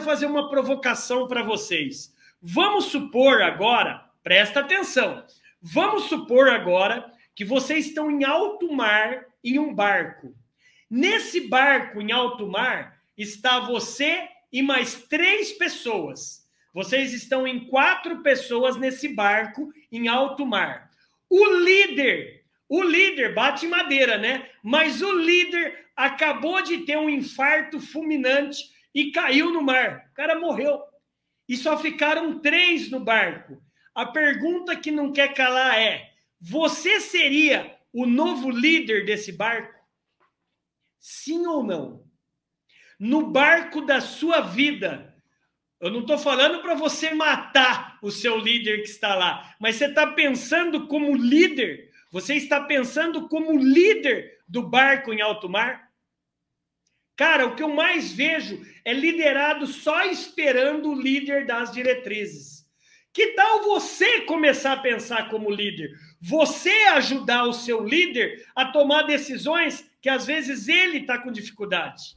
fazer uma provocação para vocês. Vamos supor agora, presta atenção, vamos supor agora que vocês estão em alto mar em um barco. Nesse barco em alto mar está você e mais três pessoas. Vocês estão em quatro pessoas nesse barco em alto mar. O líder, o líder bate madeira, né? Mas o líder acabou de ter um infarto fulminante e caiu no mar. O cara morreu. E só ficaram três no barco. A pergunta que não quer calar é: você seria o novo líder desse barco? Sim ou não? No barco da sua vida. Eu não estou falando para você matar o seu líder que está lá, mas você está pensando como líder. Você está pensando como líder do barco em alto mar? Cara, o que eu mais vejo é liderado só esperando o líder das diretrizes. Que tal você começar a pensar como líder? Você ajudar o seu líder a tomar decisões que às vezes ele está com dificuldade.